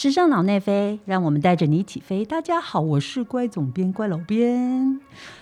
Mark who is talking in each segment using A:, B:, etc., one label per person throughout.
A: 时尚脑内飞，让我们带着你起飞。大家好，我是乖总编乖老编。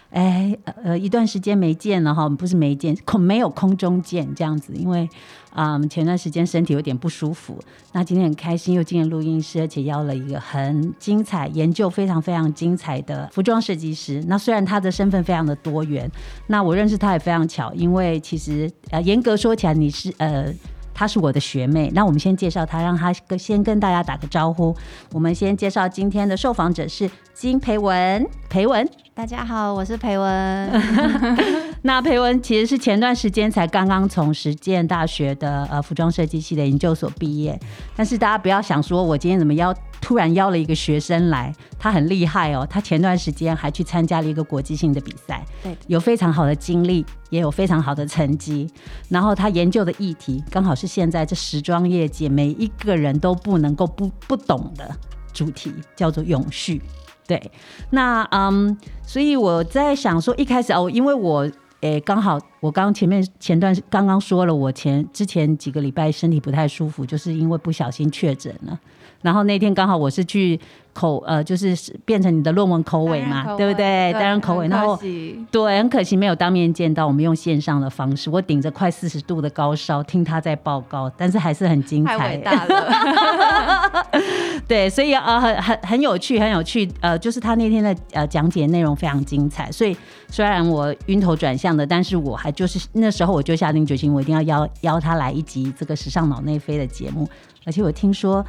A: 哎，呃，一段时间没见了哈，不是没见，空没有空中见这样子，因为啊，前段时间身体有点不舒服。那今天很开心又进了录音室，而且邀了一个很精彩、研究非常非常精彩的服装设计师。那虽然他的身份非常的多元，那我认识他也非常巧，因为其实呃，严格说起来，你是呃。她是我的学妹，那我们先介绍她，让她跟先跟大家打个招呼。我们先介绍今天的受访者是金培文，培文，
B: 大家好，我是培文。
A: 那培文其实是前段时间才刚刚从实践大学的呃服装设计系的研究所毕业，但是大家不要想说我今天怎么邀突然邀了一个学生来，他很厉害哦，他前段时间还去参加了一个国际性的比赛，
B: 对，
A: 有非常好的经历。也有非常好的成绩，然后他研究的议题刚好是现在这时装业界每一个人都不能够不不懂的主题，叫做永续。对，那嗯，所以我在想说，一开始哦，因为我诶刚好我刚前面前段刚刚说了，我前之前几个礼拜身体不太舒服，就是因为不小心确诊了，然后那天刚好我是去。口呃，就是变成你的论文口尾嘛，对不对？
B: 担
A: 任口尾，然后对，很可惜没有当面见到。我们用线上的方式，我顶着快四十度的高烧听他在报告，但是还是很精彩，
B: 太伟大了。
A: 对，所以呃，很很很有趣，很有趣。呃，就是他那天的呃讲解内容非常精彩。所以虽然我晕头转向的，但是我还就是那时候我就下定决心，我一定要邀邀他来一集这个时尚脑内飞的节目。而且我听说。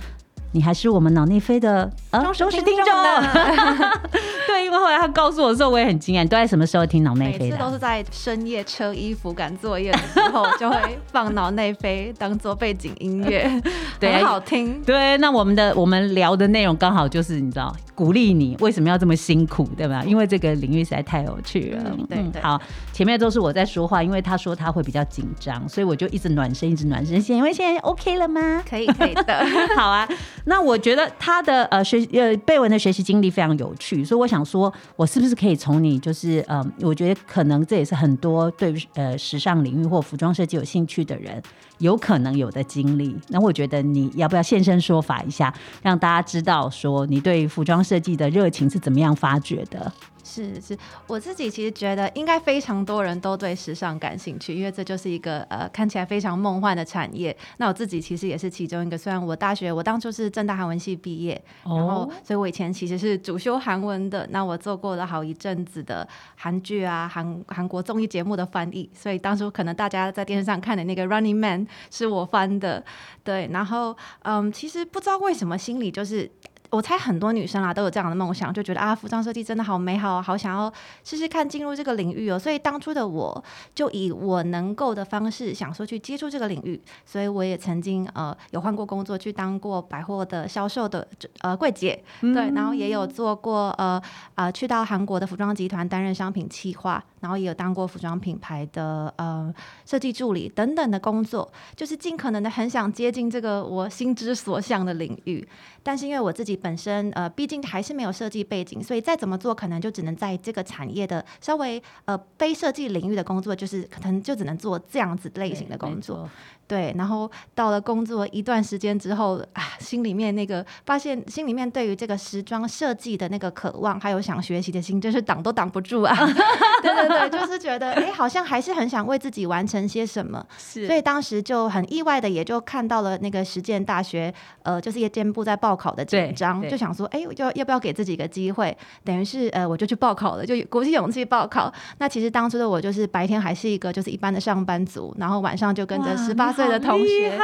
A: 你还是我们脑内飞的
B: 忠实听众
A: 对，因为后来他告诉我的时候，我也很惊讶。你都在什么时候听脑内飞
B: 的？每次都是在深夜车衣服赶作业的时候，就会放脑内飞当做背景音乐，对，很好听。
A: 对，那我们的我们聊的内容刚好就是你知道，鼓励你为什么要这么辛苦，对吧？因为这个领域实在太有趣了。
B: 对对。
A: 好，前面都是我在说话，因为他说他会比较紧张，所以我就一直暖身，一直暖身。现因为现在 OK 了吗？
B: 可以，可以的。
A: 好啊。那我觉得他的呃学呃贝文的学习经历非常有趣，所以我想说，我是不是可以从你就是呃，我觉得可能这也是很多对呃时尚领域或服装设计有兴趣的人有可能有的经历。那我觉得你要不要现身说法一下，让大家知道说你对服装设计的热情是怎么样发掘的？
B: 是是，我自己其实觉得应该非常多人都对时尚感兴趣，因为这就是一个呃看起来非常梦幻的产业。那我自己其实也是其中一个，虽然我大学我当初是正大韩文系毕业，然后所以我以前其实是主修韩文的。那我做过了好一阵子的韩剧啊、韩韩国综艺节目的翻译，所以当初可能大家在电视上看的那个《Running Man》是我翻的。对，然后嗯，其实不知道为什么心里就是。我猜很多女生啊都有这样的梦想，就觉得啊，服装设计真的好美好，好想要试试看进入这个领域哦。所以当初的我就以我能够的方式，想说去接触这个领域。所以我也曾经呃有换过工作，去当过百货的销售的呃柜姐，对，然后也有做过呃啊去到韩国的服装集团担任商品企划。然后也有当过服装品牌的呃设计助理等等的工作，就是尽可能的很想接近这个我心之所向的领域。但是因为我自己本身呃毕竟还是没有设计背景，所以再怎么做可能就只能在这个产业的稍微呃非设计领域的工作，就是可能就只能做这样子类型的工作。对，然后到了工作一段时间之后啊，心里面那个发现，心里面对于这个时装设计的那个渴望，还有想学习的心，真是挡都挡不住啊！对对对，就是觉得哎，好像还是很想为自己完成些什么。
A: 是，
B: 所以当时就很意外的，也就看到了那个实践大学，呃，就是夜间部在报考的紧张，就想说，哎，就要不要给自己一个机会？等于是呃，我就去报考了，就鼓起勇气报考。那其实当初的我就是白天还是一个就是一般的上班族，然后晚上就跟着十八。岁的同学，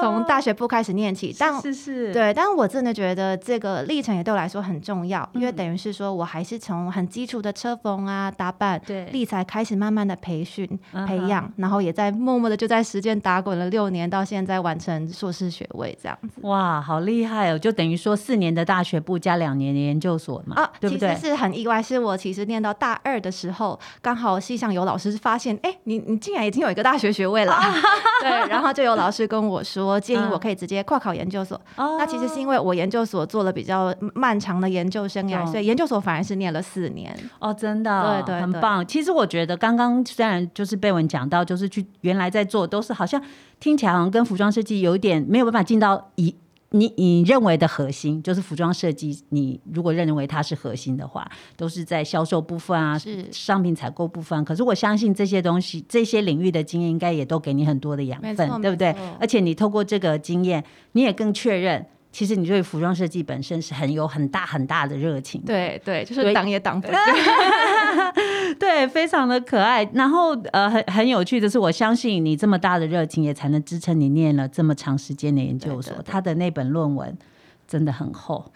B: 从大学部开始念起，但
A: 是是，
B: 对，但我真的觉得这个历程也对我来说很重要，因为等于是说我还是从很基础的车缝啊、打扮、
A: 对，
B: 立才开始慢慢的培训、培养，然后也在默默的就在实践打滚了六年，到现在完成硕士学位这样子。
A: 哇，好厉害哦！就等于说四年的大学部加两年的研究所嘛，啊，对不对？
B: 其实是很意外，是我其实念到大二的时候，刚好系上有老师发现，哎，你你竟然已经有一个大学学位了，对。然后就有老师跟我说，建议我可以直接跨考研究所。那其实是因为我研究所做了比较漫长的研究生涯，所以研究所反而是念了四年。
A: 哦，真的，
B: 对对，
A: 很棒。其实我觉得刚刚虽然就是被文讲到，就是去原来在做都是好像听起来好像跟服装设计有点没有办法进到一你你认为的核心就是服装设计，你如果认为它是核心的话，都是在销售部分啊，
B: 是
A: 商品采购部分。可是我相信这些东西，这些领域的经验应该也都给你很多的养分，对不对？而且你透过这个经验，你也更确认，其实你对服装设计本身是很有很大很大的热情。
B: 对对，就是挡也挡不 住。
A: 对，非常的可爱。然后呃，很很有趣的是，我相信你这么大的热情，也才能支撑你念了这么长时间的研究所。他的那本论文真的很厚，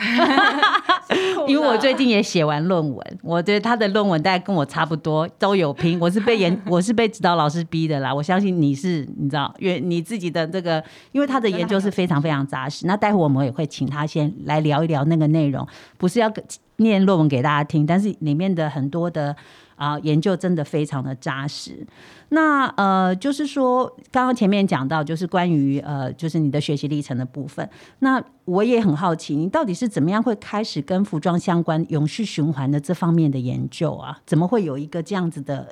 A: 因为我最近也写完论文，我觉得他的论文大概跟我差不多，都有拼。我是被研，我是被指导老师逼的啦。我相信你是，你知道，因为你自己的这个，因为他的研究是非常非常扎实。那待会我们也会请他先来聊一聊那个内容，不是要念论文给大家听，但是里面的很多的啊、研究真的非常的扎实。那呃，就是说，刚刚前面讲到，就是关于呃，就是你的学习历程的部分。那我也很好奇，你到底是怎么样会开始跟服装相关、永续循环的这方面的研究啊？怎么会有一个这样子的？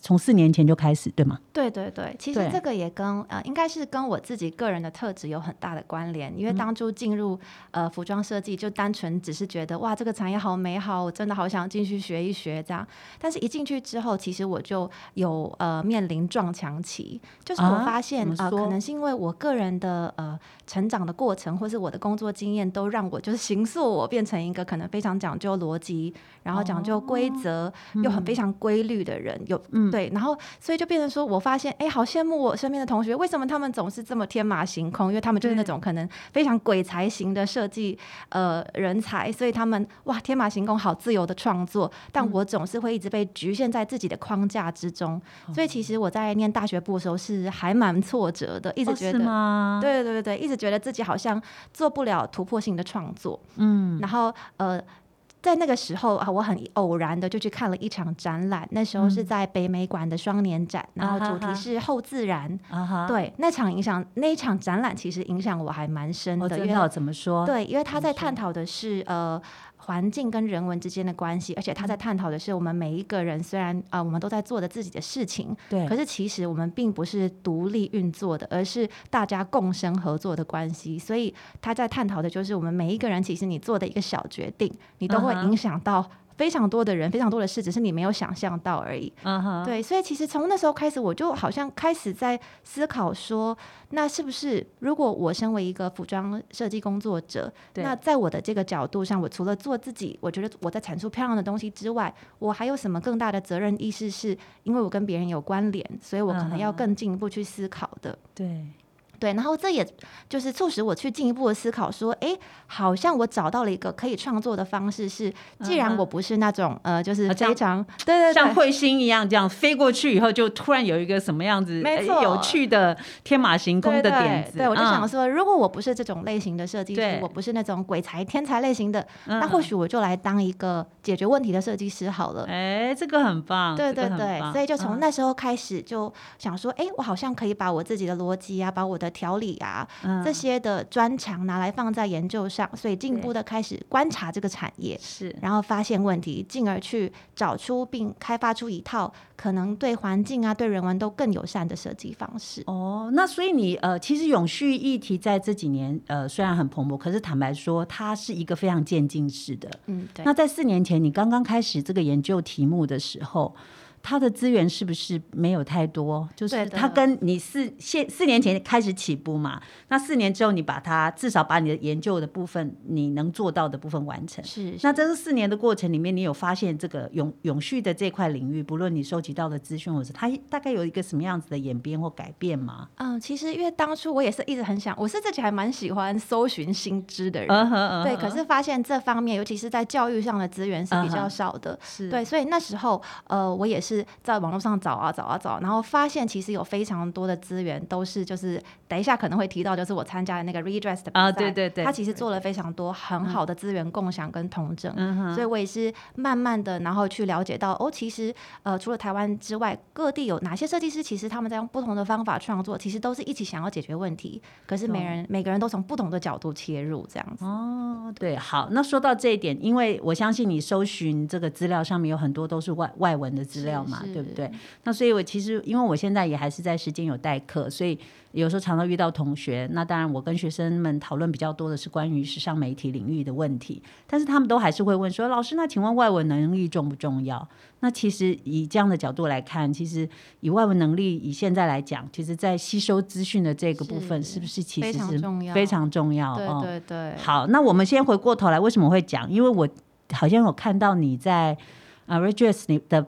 A: 从四年前就开始，对吗？
B: 对对对，其实这个也跟呃，应该是跟我自己个人的特质有很大的关联。因为
A: 嗯
B: 当初进入呃服装设计，就单纯只是觉得哇，这个产业好美好，我真的好想进去学一学这样。但是一进去之后，其实我就有呃面临撞墙期，就是我
A: 啊
B: 发现呃，
A: 怎么说
B: 可能是因为我个人的呃成长的过程，或是我的工作经验，都让我就是形塑我变成一个可能非常讲究逻辑，然后讲究规则，又很非常规律的人。有对，然后所以就变成说，我发现哎，好羡慕我身边的同学，为什么他们总是这么天马行空？因为他们就是那种可能非常鬼才型的设计呃人才，所以他们哇天马行空，好自由的创作。但我总是会一直被局限在自己的框架之中，所以其实我在念大学部的时候是还蛮挫折的，一直觉得。
A: 吗？
B: 对对对对，一直觉得自己好像做不了突破性的创作，嗯，然后呃，在那个时候啊，我很偶然的就去看了一场展览，那时候是在北美馆的双年展，然后主题是后自然，
A: 啊哈，
B: 对，那场影响那一场展览其实影响我还蛮深
A: 哦，
B: 的，因为
A: 真的哦怎么说？
B: 对，因为他在探讨的是呃环境跟人文之间的关系，而且
A: 嗯
B: 他在探讨的是我们每一个人虽然啊、呃我们都在做着自己的事情，
A: 对
B: 可是其实我们并不是独立运作的，而是大家共生合作的关系。所以他在探讨的就是我们每一个人，其实你做的一个小决定，你都会影响到。非常多的人，非常多的事，只是你没有想象到而已。
A: 嗯哼，
B: 对，所以其实从那时候开始，我就好像开始在思考说，那是不是如果我身为一个服装设计工作者，那在我的这个角度上，我除了做自己，我觉得我在产出漂亮的东西之外，我还有什么更大的责任意识？是因为我跟别人有关联，所以我可能要更进一步去思考的。
A: 对，
B: 对，然后这也就是促使我去进一步的思考，说，哎，好像我找到了一个可以创作的方式是，既然我不是那种呃，就是非常对对对，
A: 像彗星一样这样飞过去以后，就突然有一个什么样子呃
B: 没错
A: 有趣的天马行空的点子。
B: 对，我就想
A: 嗯
B: 说，如果我不是这种类型的设计师，我不是那种鬼才天才类型的，
A: 嗯
B: 那或许我就来当一个解决问题的设计师好了。
A: 哎，这个很棒，
B: 对对对，
A: 棒
B: 所以就从
A: 嗯
B: 那时候开始就想说，哎，我好像可以把我自己的逻辑啊，把我的条理啊，
A: 嗯
B: 这些的专长拿来放在研究上，所以进一步的开始观察这个产业，
A: 是
B: 然后发现问题，进而去找出并开发出一套可能对环境啊、对人文都更友善的设计方式。
A: 哦，那所以你呃，其实永续议题在这几年呃虽然很蓬勃，可是坦白说，它是一个非常渐进式的。
B: 嗯，对。
A: 那在四年前你刚刚开始这个研究题目的时候，它的资源是不是没有太多？就是
B: 对的
A: 它跟你四现四年前开始起步嘛，那四年之后你把它至少把你的研究的部分你能做到的部分完成。
B: 是，
A: 那这是四年的过程里面，你有发现这个永永续的这块领域，不论你收集到的资讯，或者它大概有一个什么样子的演变或改变吗？
B: 嗯，其实因为当初我也是一直很想，我是自己还蛮喜欢搜寻新知的人，对，可是发现这方面，尤其是在教育上的资源是比较少的。
A: 是
B: 对，所以那时候，呃，我也是在网络上找啊找啊找，然后发现其实有非常多的资源都是就是等一下可能会提到，就是我参加的那个 Redress 的比赛，
A: 啊对对对
B: 他其实做了非常多很好的资源共享跟同整，所以我也是慢慢的，然后去了解到，哦，其实呃，除了台湾之外，各地有哪些设计师，其实他们在用不同的方法创作，其实都是一起想要解决问题，可是每
A: 懂
B: 人每个人都从不同的角度切入，这样子。
A: 哦，对，好，那说到这一点，因为我相信你搜寻这个资料上面有很多都是外外文的资料要嘛，对不对？那所以我其实因为我现在也还是在时间有代课，所以有时候常常遇到同学。那当然，我跟学生们讨论比较多的是关于时尚媒体领域的问题，但是他们都还是会问说：“老师，那请问外文能力重不重要？”那其实以这样的角度来看，其实以外文能力以现在来讲，其实在吸收资讯的这个部分，是不是其实
B: 非常
A: 是
B: 重要
A: 非常重要？
B: 对
A: 哦
B: 对对，
A: 好，那我们先回过头来，为什么会讲？因为我好像有看到你在啊 Redress 你的呃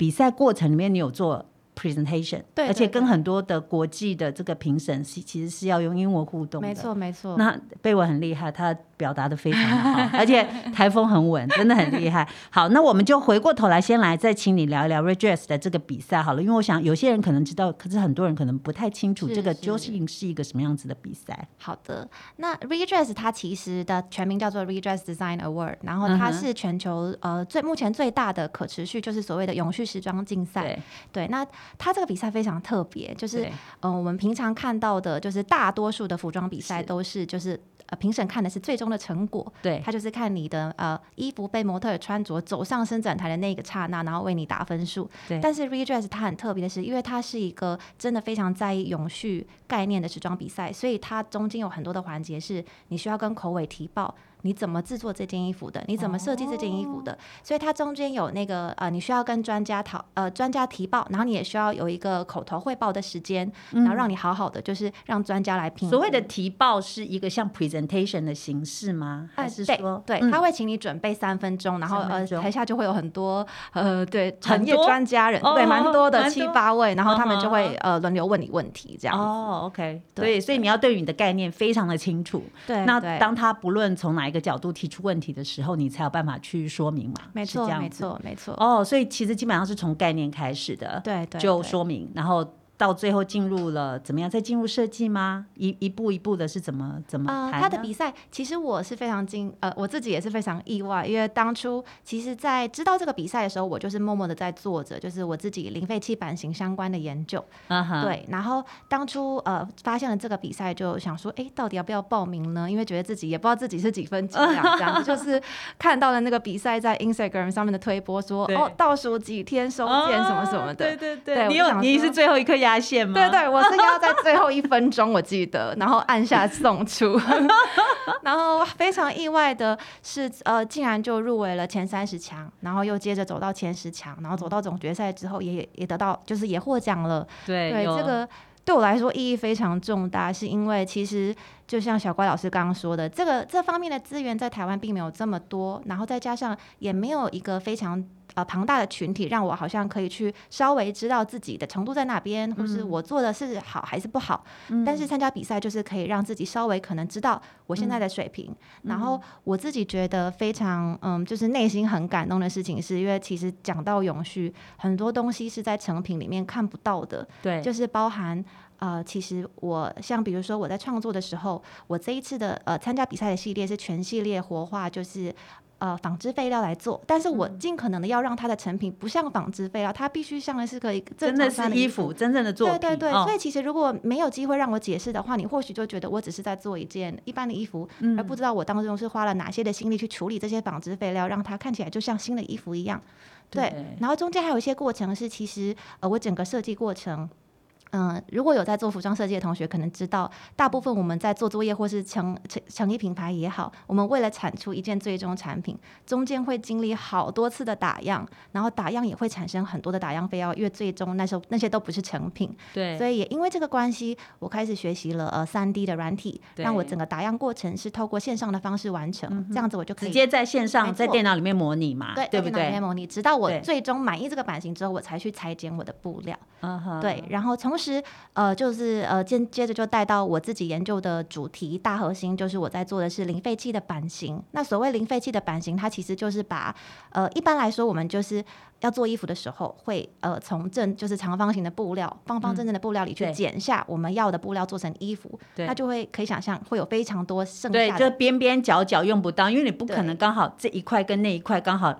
A: 比赛过程里面，你有做 presentation，
B: 对
A: 而且跟很多的国际的这个评审是其实是要用英文互动的，
B: 没。错没错。
A: 那贝文很厉害，他表达的非常的好，而且台风很稳，真的很厉害。好，那我们就回过头来，先来再请你聊一聊 Redress 的这个比赛好了，因为我想有些人可能知道，可是很多人可能不太清楚这个
B: 是
A: 究竟是一个什么样子的比赛。
B: 好的，那 Redress 它其实的全名叫做 Redress Design Award，然后它是全球呃最目前最大的可持续，就是所谓的永续时装竞赛。
A: 对，
B: 那它这个比赛非常特别，就是
A: 对
B: 呃我们平常看到的，就是大多数的服装比赛都是就是。呃，评审看的是最终的成果，
A: 对，
B: 他就是看你的呃衣服被模特穿着走上伸展台的那个刹那，然后为你打分数。
A: 对
B: 但是 Redress 它很特别的是，因为它是一个真的非常在意永续概念的时装比赛，所以它中间有很多的环节是你需要跟口尾提报。你怎么制作这件衣服的？你怎么设计这件衣服的？所以它中间有那个呃，你需要跟专家讨呃专家提报，然后你也需要有一个口头汇报的时间，然后让你好好的就是让专家来评估。
A: 所谓的提报是一个像 presentation 的形式吗？还是
B: 对
A: 说，
B: 对，
A: 嗯
B: 他会请你准备三分钟，然后呃台下就会有很多呃对产业专家人，
A: 哦
B: 对，蛮多的七八位，然后他们就
A: 嗯
B: 会呃轮流问你问题这样子。
A: 哦，OK，
B: 对
A: 对，所以你要对于你的概念非常的清楚。
B: 对那
A: 当他不论从哪一个角度提出问题的时候，你才有办法去说明嘛？
B: 没错。没错没错，
A: 哦，所以其实基本上是从概念开始的，
B: 对对
A: 就说明，然后到最后进入了怎么样？再进入设计吗？一一步一步的是怎么怎么
B: 呃，
A: 谈？
B: 他的比赛其实我是非常惊，呃，我自己也是非常意外，因为当初其实，在知道这个比赛的时候，我就是默默的在做着，就是我自己零废弃版型相关的研究。对，然后当初呃发现了这个比赛，就想说，哎，到底要不要报名呢？因为觉得自己也不知道自己是几分几两这样，就是看到了那个比赛在 Instagram 上面的推播说，哦，倒数几天收件什么什么的。
A: 对对
B: 对
A: 你有你是最后一颗压线吗？
B: 对对，我是要在最后一分钟，我记得，然后按下送出，然后非常意外的是，呃，竟然就入围了前三十强，然后又接着走到前十强，然后走到总决赛之后也，也也得到，就是也获奖了。
A: 对
B: 对，这个对我来说意义非常重大，是因为其实就像小乖老师刚刚说的，这个这方面的资源在台湾并没有这么多，然后再加上也没有一个非常。呃，庞大的群体让我好像可以去稍微知道自己的程度在哪边，或是我做的是好还是不好。但是参加比赛就是可以让自己稍微可能知道我现在的水平。然后我自己觉得非常嗯，就是内心很感动的事情，是因为其实讲到永续，很多东西是在成品里面看不到的。
A: 对，
B: 就是包含呃，其实我像比如说我在创作的时候，我这一次的呃参加比赛的系列是全系列活化，就是。呃，纺织废料来做，但是我
A: 嗯
B: 尽可能的要让它的成品不像纺织废料，它必须像的是个
A: 真的是衣服，真正的作品。
B: 对对对，
A: 哦
B: 所以其实如果没有机会让我解释的话，你或许就觉得我只是在做一件一般的衣服，
A: 嗯
B: 而不知道我当中是花了哪些的心力去处理这些纺织废料，让它看起来就像新的衣服一样。对，
A: 对
B: 然后中间还有一些过程是，其实呃，我整个设计过程。嗯，如果有在做服装设计的同学，可能知道，大部分我们在做作业或是成成成衣品牌也好，我们为了产出一件最终产品，中间会经历好多次的打样，然后打样也会产生很多的打样费要，因为最终那时候那些都不是成品。
A: 对，
B: 所以也因为这个关系，我开始学习了呃三 D 的软体，让我整个打样过程是透过线上的方式完成，这样子我就可以
A: 直接在线上在电脑里面模拟嘛，
B: 对
A: 对不对
B: 在电脑里面？模拟，直到我最终满意这个版型之后，我才去裁剪我的布料。
A: 嗯哼，
B: 对，然后同时呃就是呃接接着就带到我自己研究的主题大核心，就是我在做的是零废弃的版型。那所谓零废弃的版型，它其实就是把呃一般来说我们就是。要做衣服的时候，会呃从正就是长方形的布料，方方正正的布料里去剪下我们要的布料做成衣服，
A: 对
B: 那就会可以想象会有非常多剩
A: 对，
B: 下的
A: 就边边角角用不到，因为你不可能刚好这一块跟那一块刚好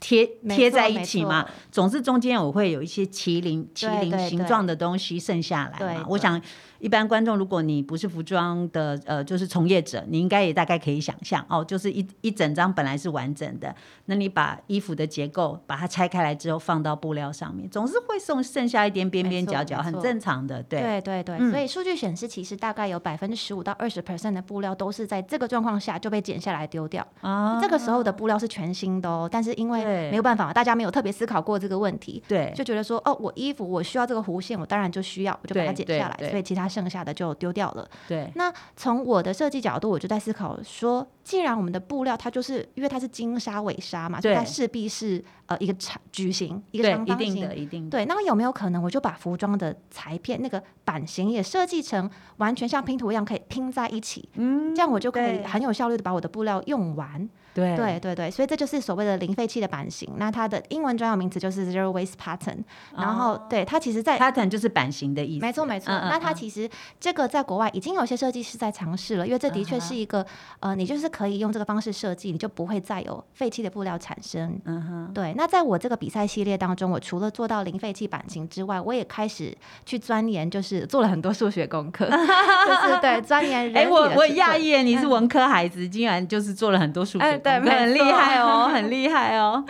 A: 贴贴在一起嘛，总是中间我会有一些麒麟麒麟形状的东西剩下来嘛。我想一般观众，如果你不是服装的呃就是从业者，你应该也大概可以想象哦，就是一一整张本来是完整的，那你把衣服的结构把它拆开来之后放到布料上面，总是会剩剩下一点边边角角，很正常的，对。
B: 对对对，
A: 嗯
B: 所以数据显示，其实大概有百分之十五到二十 percent 的布料都是在这个状况下就被剪下来丢掉。
A: 啊
B: 这个时候的布料是全新的哦，但是因为没有办法，大家没有特别思考过这个问题，
A: 对
B: 就觉得说，哦，我衣服我需要这个弧线，我当然就需要，我就把它剪下来，所以其他剩下的就丢掉了。
A: 对
B: 那从我的设计角度，我就在思考说，既然我们的布料它就是因为它是金纱尾纱嘛，所以它势必是呃一个长矩形，一个
A: 对，
B: 长方形
A: 一定的，。一定的。
B: 对，那有没有可能我就把服装的裁片那个版型也设计成完全像拼图一样可以拼在一起？嗯，这样我就可以很有效率的把我的布料用完。
A: 对
B: 对对对，所以这就是所谓的零废弃的版型。那它的英文专有名词就是 zero waste pattern。然后，对它其实在
A: pattern 就是版型的意思。
B: 没错没错，
A: 嗯嗯
B: 那它
A: 嗯
B: 其实这个在国外已经有些设计师在尝试了，因为这的确是一个、呃，你就是可以用这个方式设计，你就不会再有废弃的布料产生。
A: 嗯哼，
B: 对，那在我这个比赛系列当中，我除了做到零废弃版型之外，我也开始去钻研，就是做了很多数学功课，就是对钻研人
A: 哎、
B: 体
A: 我我讶异耶，你是文科孩子，竟然就是做了很多数学功课 很厉害哦，很 厉害哦。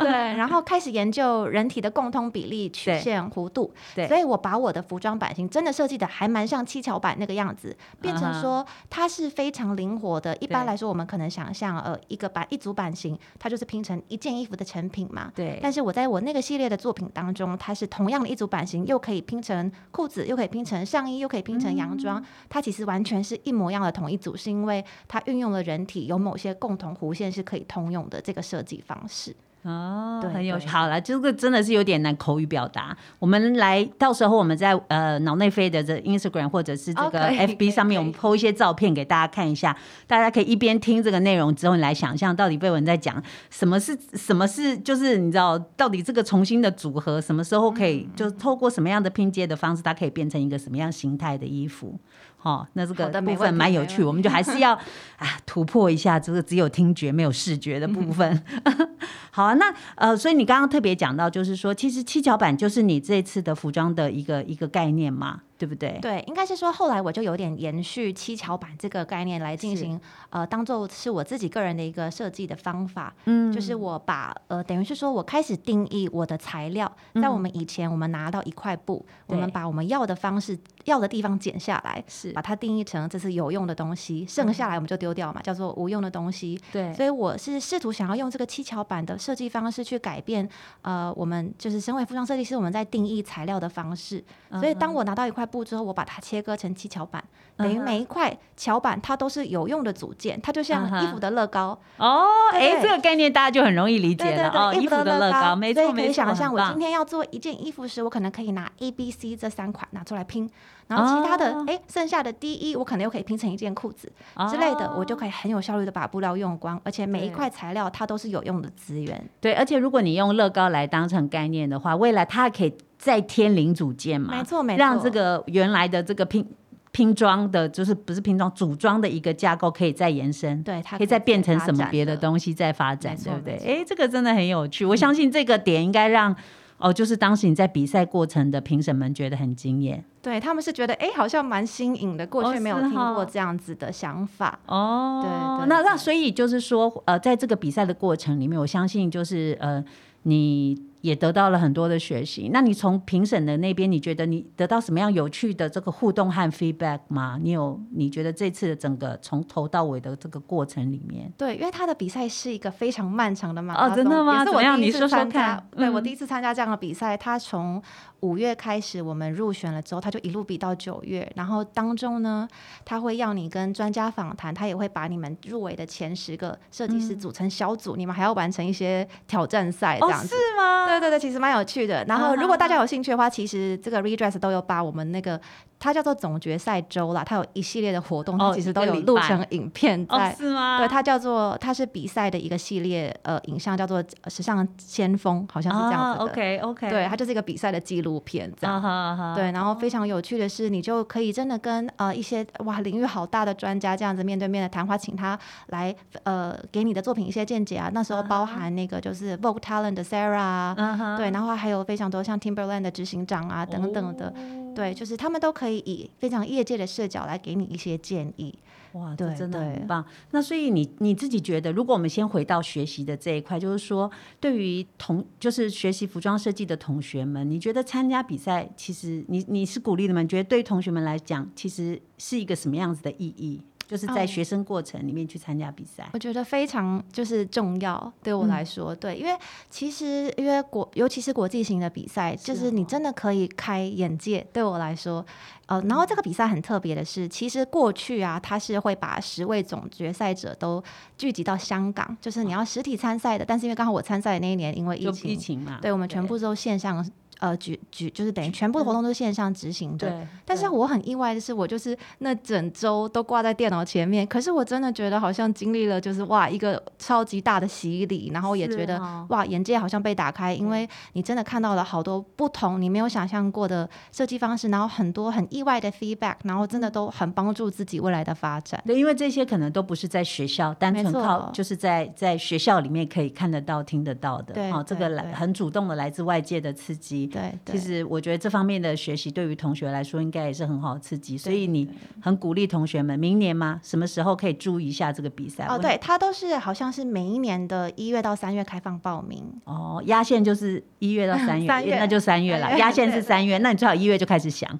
B: 对，然后开始研究人体的共通比例、曲线、弧度，
A: 对
B: 所以我把我的服装版型真的设计的还蛮像七巧板那个样子，变成说它是非常灵活的。一般来说，我们可能想象呃一个版一组版型，它就是拼成一件衣服的成品嘛。
A: 对，
B: 但是我在我那个系列的作品当中，它是同样的一组版型，又可以拼成裤子，又可以拼成上衣，又可以拼成洋
A: 嗯
B: 装。它其实完全是一模一样的同一组，是因为它运用了人体有某些共同弧线是可以通用的这个设计方式。
A: 哦，很有趣。好了，这个真的是有点难口语表达。我们来，到时候我们在呃脑内飞的这 Instagram 或者是这个 FB 上面，我们 PO 一些照片给大家看一下，大家可以一边听这个内容之后，你来想象到底贝文在讲什么是什么是，就是你知道到底这个重新的组合什么时候可
B: 嗯
A: 以，就透过什么样的拼接的方式，它可以变成一个什么样形态的衣服。哦，那这个部分蛮有趣，我们就还是要 啊突破一下这个只有听觉没有视觉的部分。好啊，那呃，所以你刚刚特别讲到，就是说，其实七巧板就是你这次的服装的一个一个概念嘛，对不对？
B: 对，应该是说后来我就有点延续七巧板这个概念来进行，呃，当做是我自己个人的一个设计的方法。嗯，就是我把呃，等于是说我开始定义我的材料，在我们以前我们拿到一块布，我们把我们要的方式、要的地方剪下来，
A: 是
B: 把它定义成这是有用的东西，剩下来我们就丢掉嘛，叫做无用的东西。
A: 对
B: 所以我是试图想要用这个七巧板的设计方式去改变，呃，我们就是身为服装设计师，我们在定义材料的方式。所以当我拿到一块布之后，我把它切割成七巧板，等于每一块巧板它都是有用的组件，它就像衣服的乐高。
A: 哦，哎，这个概念大家就很容易理解了衣服的乐高，没错
B: 可以想象，我今天要做一件衣服时，我可能可以拿 A、B、C 这三款拿出来拼，然后其他的
A: 哦
B: 哎、剩下的 D、E 我可能又可以拼成一件裤子之类的，我就可以很有效率的把布料用光，而且每一
A: 对
B: 块材料它都是有用的资源。
A: 对，而且如果你用乐高来当成概念的话，未来它还可以再添零组件嘛，
B: 没错没错，
A: 让这个原来的这个拼拼装的，就是不是拼装组装的一个架构可以再延伸。
B: 对它
A: 可以再变成什么别的东西再发展，对不对？
B: 没错
A: 哎，这个真的很有趣。我相信这个点应该让哦，就是当时你在比赛过程的评审们觉得很惊艳
B: 对他们是觉得哎、好像蛮新颖的，过
A: 哦
B: 去没有听过这样子的想法。
A: 哦。
B: 对对
A: 那那所以就是说，呃，在这个比赛的过程里面，我相信就是呃，你也得到了很多的学习。那你从评审的那边，你觉得你得到什么样有趣的这个互动和 feedback 吗？你有你觉得这次的整个从头到尾的这个过程里面，
B: 对，因为他的比赛是一个非常漫长的马拉松，
A: 哦真的吗
B: 也是
A: 怎么样
B: 我第一次
A: 你说说看
B: 对我
A: 嗯
B: 第一次参加这样的比赛，他从五月开始我们入选了之后，他就一路比到九月，然后当中呢，他会要你跟专家访谈，他也会把你们入围的前十个设计师组成小组，你们还要完成一些挑战赛这样子。
A: 是吗？
B: 对对对对，其实蛮有趣的。然后，
A: 嗯
B: 如果大家有兴趣的话，其实这个 redress 都有把我们那个它叫做总决赛周啦，它有一系列的活动，
A: 哦
B: 它其实都有录成影片
A: 哦
B: 在。
A: 是吗？
B: 对，它叫做它是比赛的一个系列呃影像，叫做呃时尚先锋，好像是这样子的。
A: OK OK，
B: 对，它就是一个比赛的纪录片这样。对，然后非常有趣的是，你就可以真的跟呃一些哇领域好大的专家这样子面对面的谈话，请他来呃给你的作品一些见解啊。那时候包含那个就是 Vogue Talent 的 Sarah 啊，
A: 嗯哼，
B: 对，然后还有非常多像 Timberland 的执行长啊等等的，
A: 哦
B: 对，就是他们都可以以非常业界的视角来给你一些建议。
A: 哇，这
B: 对
A: 真的很棒。那所以你你自己觉得，如果我们先回到学习的这一块，就是说，对于同就是学习服装设计的同学们，你觉得参加比赛，其实你你是鼓励的吗？你觉得对同学们来讲，其实是一个什么样子的意义？就是在
B: 哦
A: 学生过程里面去参加比赛。
B: 我觉得非常就是重要，对我
A: 嗯。
B: 来说，对，因为其实因为国尤其是国际型的比赛，就是
A: 哦
B: 你真的可以开眼界，对我来说，呃，然后这个比赛很特别的是，其实过去啊，它是会把十位总决赛者都聚集到香港，就是你要实体参赛的，但是因为刚好我参赛的那一年因为疫情，
A: 疫情嘛，
B: 对我们全部都线上。呃，举举就是等于全部的活动都是线上执行的，
A: 对，
B: 但是我很意外的是，我就是那整周都挂在电脑前面，可是我真的觉得好像经历了就是哇一个超级大的洗礼，然后也觉得、
A: 哦
B: 哇眼界好像被打开，因为你真的看到了好多不同你没有想象过的设计方式，然后很多很意外的 feedback，然后真的都很帮助自己未来的发展。
A: 对，因为这些可能都不是在学校单纯靠，就是在在学校里面可以看得到、听得到的。
B: 对
A: 哦，这个来很主动的来自外界的刺激。
B: 对，对
A: 其实我觉得这方面的学习对于同学来说应该也是很好的刺激，所以你很鼓励同学们明年吗？什么时候可以注意一下这个比赛？
B: 哦，
A: 我
B: 对，它都是好像是每一年的一月到三月开放报名。
A: 哦，压线就是一月到三月，
B: 三月
A: 那就三月了。压线是三月，那你最好一月就开始想。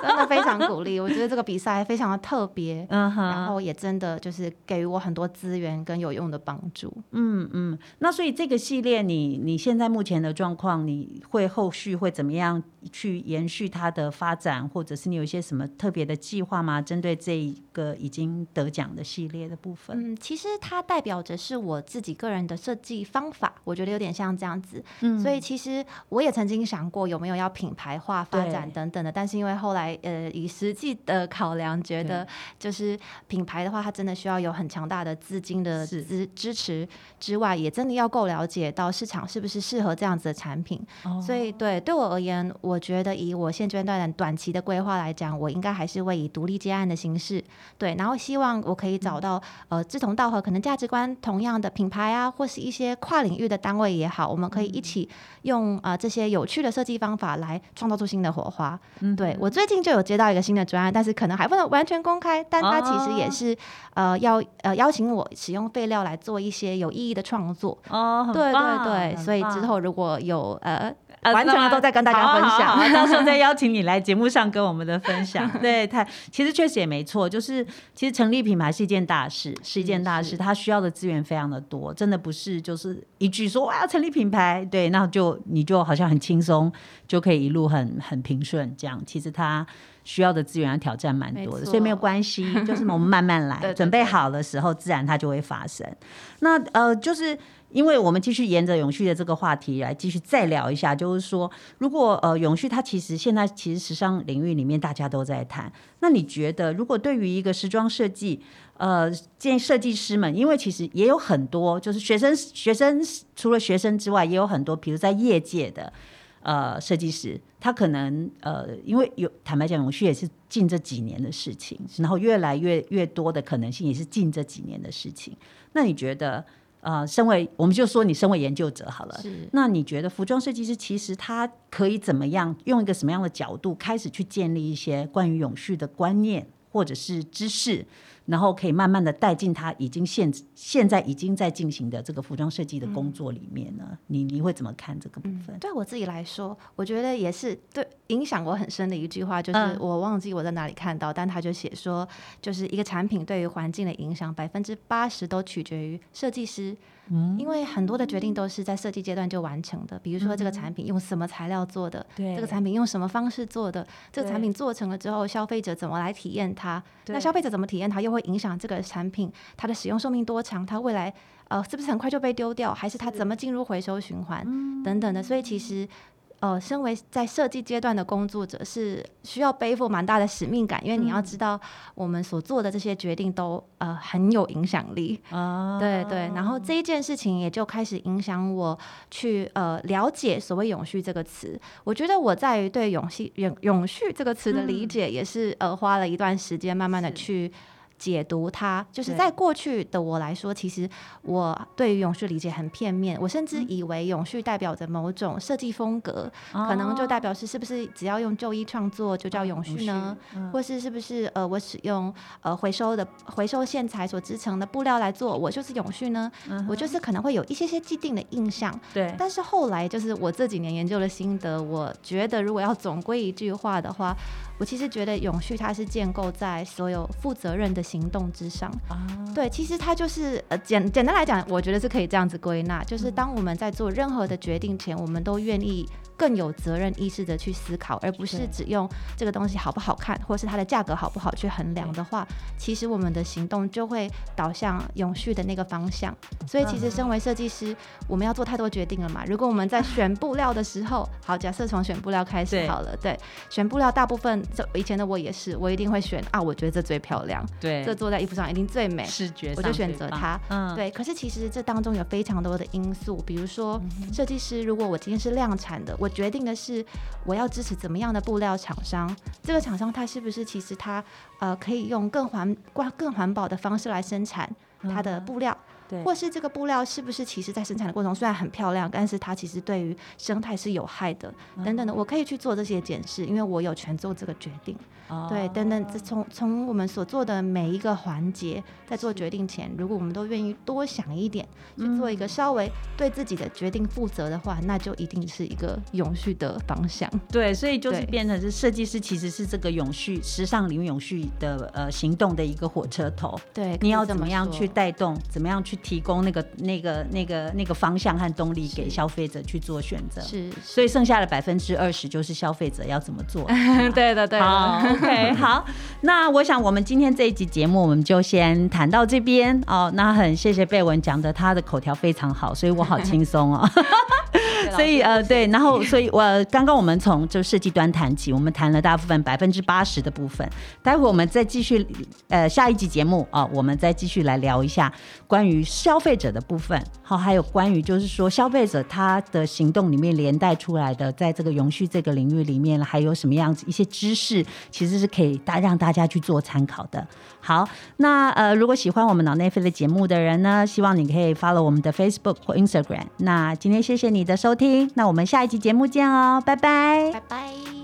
B: 真的非常鼓励，我觉得这个比赛非常的特别，
A: 嗯哼，
B: 然后也真的就是给予我很多资源跟有用的帮助。
A: 嗯嗯，那所以这个系列你你现在目前的状况，你会后续会怎么样去延续它的发展，或者是你有一些什么特别的计划吗？针对这一个已经得奖的系列的部分，
B: 嗯，其实它代表着是我自己个人的设计方法，我觉得有点像这样子。
A: 嗯
B: 所以其实我也曾经想过有没有要品牌化发展等等的，但是因为后来呃以实际的考量，觉得就是品牌的话，它真的需要有很强大的资金的支支持之外，也真的要够了解到市场是不是适合这样子的产品。
A: 哦
B: 所以对对我而言，我觉得以我现阶段短期的规划来讲，我应该还是会以独立接案的形式，对，然后希望我可以找到、呃志同道合，可能价值观同样的品牌啊，或是一些跨领域的单位也好，我们可以一起用呃这些有趣的设计方法来创造出新的火花。嗯。对我最近就有接到一个新的专案，但是可能还不能完全公开，但它其实也是、呃要呃邀请我使用废料来做一些有意义的创作。
A: 哦，
B: 对对对，所以之后如果有呃
A: 呃
B: 完成了都再跟大家分享。
A: 好好好到时候再邀请你来节目上跟我们的分享。对，太其实确实也没错，就是其实成立品牌是一件大事，是一件大事，
B: 是
A: 它需要的资源非常的多，真的不是就是一句说我要成立品牌，对，那就你就好像很轻松就可以一路很很平顺这样，其实它。需要的资源要挑战蛮多的，所以没有关系，就是我们慢慢来，
B: 对对
A: 准备好的时候，自然它就会发生。那呃，就是因为我们继续沿着永续的这个话题来继续再聊一下，就是说，如果呃永续它其实现在其实时尚领域里面大家都在谈，那你觉得如果对于一个时装设计，呃，建设计师们，因为其实也有很多就是学生学生除了学生之外，也有很多，比如在业界的。呃，设计师他可能呃，因为有坦白讲，永续也是近这几年的事情，然后越来越越多的可能性也是近这几年的事情。那你觉得，呃，身为我们就说你身为研究者好了，那你觉得服装设计师其实他可以怎么样用一个什么样的角度开始去建立一些关于永续的观念或者是知识，然后可以慢慢的带进他已经现现在已经在进行的这个服装设计的工作里面呢？你你会怎么看这个部分？
B: 对我自己来说，我觉得也是对影响我很深的一句话，就是
A: 嗯
B: 我忘记我在哪里看到，但他就写说，就是一个产品对于环境的影响，百分之八十都取决于设计师。嗯，因为很多的决定都是在设计阶段就完成的，比如说这个产品用什么材料做的，
A: 对。
B: 这个产品用什么方式做的，这个产品做成了之后，消费者怎么来体验它？那消费者怎么体验它，又会影响这个产品它的使用寿命多长，它未来呃是不是很快就被丢掉，还是它怎么进入回收循环、等等的。所以其实呃，身为在设计阶段的工作者，是需要背负蛮大的使命感，因为你要知道我们所做的这些决定都呃很有影响力。
A: 啊，
B: 对对，然后这一件事情也就开始影响我去呃了解所谓永续这个词。我觉得我在于对永续永永续这个词的理解，也是呃花了一段时间慢慢的去。解读它，就是在过去的我来说，其实我对于永续理解很片面。我甚至以为永续代表着某种设计风格，可能就代表是是不是只要用旧衣创作就叫永续呢？或是是不是呃我使用呃回收的回收线材所织成的布料来做，我就是永续呢？我就是可能会有一些些既定的印象。
A: 对。
B: 但是后来就是我这几年研究的心得，我觉得如果要总归一句话的话。我其实觉得永续它是建构在所有负责任的行动之上。啊，对，其实它就是呃简简单来讲，我觉得是可以这样子归纳，就是当我们在做任何的决定前，我们都愿意。更有责任意识的去思考，而不是只用这个东西好不好看，或是它的价格好不好去衡量的话，其实我们的行动就会导向永续的那个方向。所以，其实身为设计师，我们要做太多决定了嘛。如果我们在选布料的时候，好，假设从选布料开始好了，对，选布料大部分，这以前的我也是，我一定会选啊，我觉得这最漂亮，
A: 对，
B: 这做在衣服上一定最美，
A: 视觉，
B: 我就选择它。嗯，对。可是其实这当中有非常多的因素，比如说设计师，如果我今天是量产的，我决定的是我要支持怎么样的布料厂商？这个厂商他是不是其实他呃可以用更环更环保的方式来生产它的布料？
A: 对，
B: 或是这个布料是不是其实在生产的过程中虽然很漂亮，但是它其实对于生态是有害的等等的，我可以去做这些检视，因为我有权做这个决定。对，等等，从从我们所做的每一个环节，在做决定前，如果我们都愿意多想一点，去做一个稍微对自己的决定负责的话，那就一定是一个永续的方向。
A: 对，所以就是变成是设计师，其实是这个永续时尚领域永续的呃行动的一个火车头。
B: 对，
A: 你要怎么样去带动，怎么样去提供那个那个那个那个方向和动力给消费者去做选择。
B: 是，
A: 所以剩下的百分之二十就是消费者要怎么做。
B: 对的，对的。
A: 好 OK，好，那我想我们今天这一集节目我们就先谈到这边哦。那很谢谢贝文讲的，他的口条非常好，所以我好轻松哦。所以呃对，然后所以我刚刚我们从就设计端谈起，我们谈了大部分百分之八十的部分。待会我们再继续呃下一集节目啊，我们再继续来聊一下关于消费者的部分，好，还有关于就是说消费者他的行动里面连带出来的，在这个永续这个领域里面还有什么样子一些知识，其实是可以大让大家去做参考的。好，那呃如果喜欢我们脑内飞的节目的人呢，希望你可以 follow 我们的 Facebook 或 Instagram。那今天谢谢你的收。那我们下一集节目见哦，拜拜，
B: 拜拜。